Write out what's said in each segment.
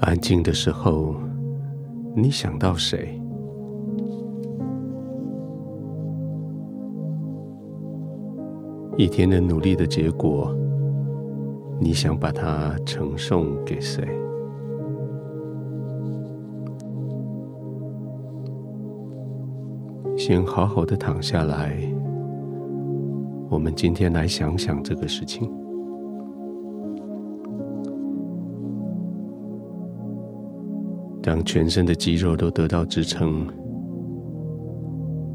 安静的时候，你想到谁？一天的努力的结果，你想把它呈送给谁？先好好的躺下来，我们今天来想想这个事情。让全身的肌肉都得到支撑，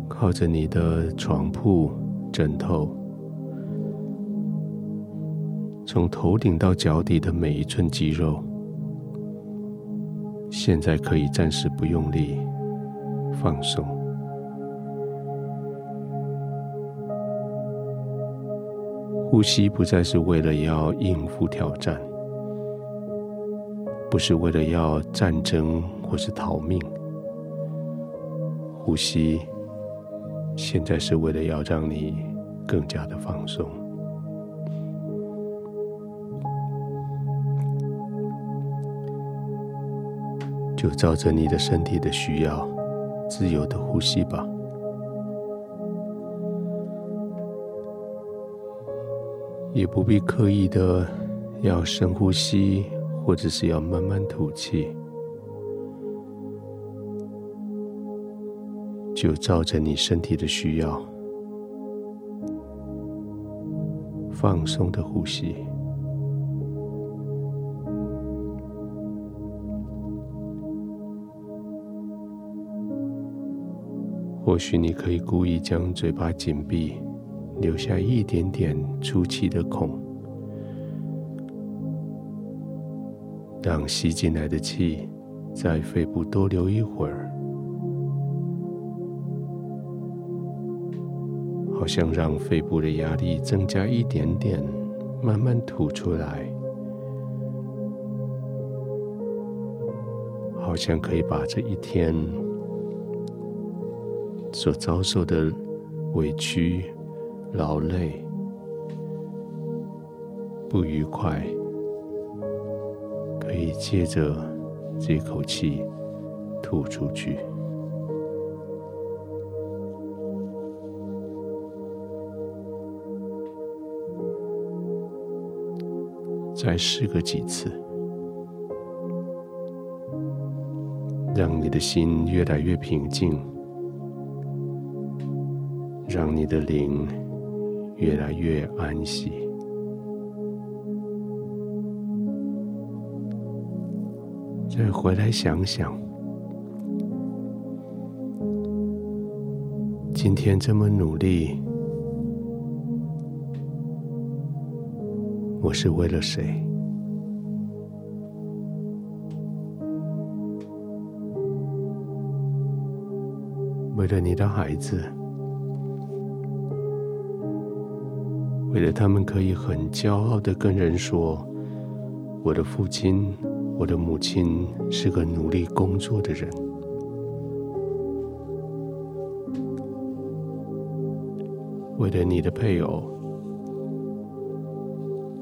靠着你的床铺、枕头。从头顶到脚底的每一寸肌肉，现在可以暂时不用力，放松。呼吸不再是为了要应付挑战，不是为了要战争或是逃命。呼吸现在是为了要让你更加的放松。就照着你的身体的需要，自由的呼吸吧，也不必刻意的要深呼吸，或者是要慢慢吐气，就照着你身体的需要，放松的呼吸。或许你可以故意将嘴巴紧闭，留下一点点出气的孔，让吸进来的气在肺部多留一会儿，好像让肺部的压力增加一点点，慢慢吐出来，好像可以把这一天。所遭受的委屈、劳累、不愉快，以借着这口气吐出去。再试个几次，让你的心越来越平静。让你的灵越来越安息。再回来想想，今天这么努力，我是为了谁？为了你的孩子。为了他们可以很骄傲的跟人说：“我的父亲，我的母亲是个努力工作的人。”为了你的配偶，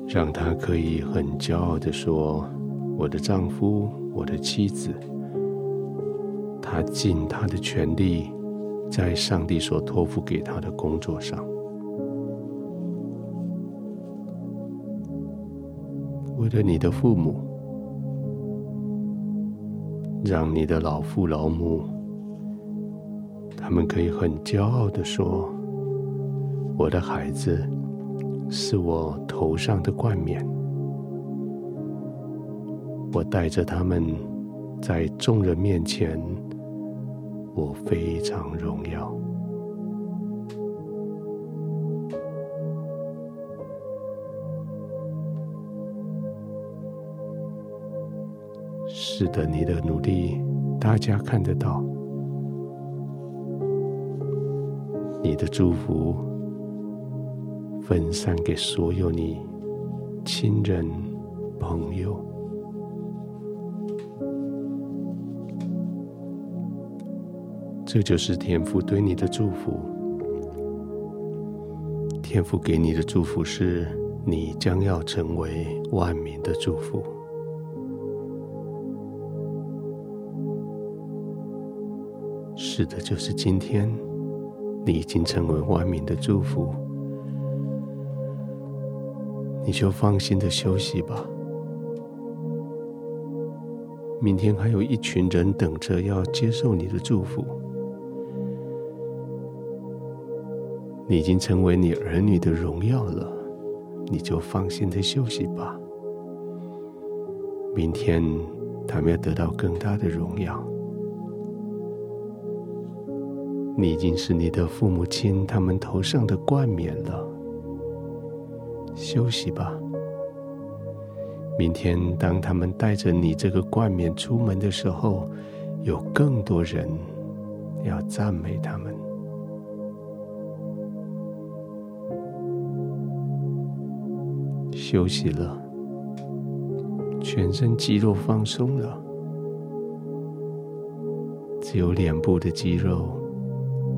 让他可以很骄傲的说：“我的丈夫，我的妻子，他尽他的全力，在上帝所托付给他的工作上。”为了你的父母，让你的老父老母，他们可以很骄傲的说：“我的孩子是我头上的冠冕，我带着他们在众人面前，我非常荣耀。”是的，你的努力，大家看得到。你的祝福分散给所有你亲人、朋友。这就是天父对你的祝福。天父给你的祝福是，你将要成为万民的祝福。指的，就是今天，你已经成为万民的祝福，你就放心的休息吧。明天还有一群人等着要接受你的祝福。你已经成为你儿女的荣耀了，你就放心的休息吧。明天他们要得到更大的荣耀。你已经是你的父母亲他们头上的冠冕了，休息吧。明天，当他们带着你这个冠冕出门的时候，有更多人要赞美他们。休息了，全身肌肉放松了，只有脸部的肌肉、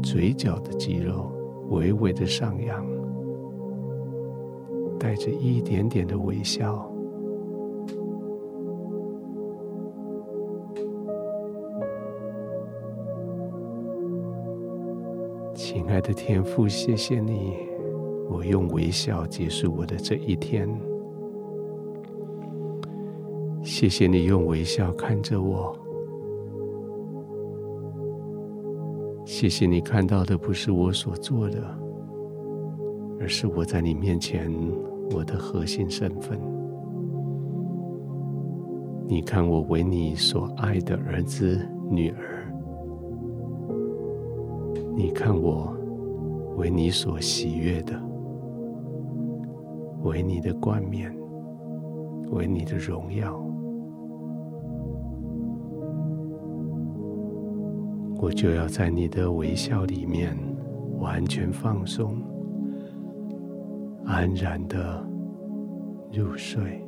嘴角的肌肉微微的上扬，带着一点点的微笑。亲爱的天父，谢谢你，我用微笑结束我的这一天。谢谢你用微笑看着我。谢谢你看到的不是我所做的，而是我在你面前我的核心身份。你看我为你所爱的儿子、女儿。你看我为你所喜悦的，为你的冠冕，为你的荣耀，我就要在你的微笑里面完全放松，安然的入睡。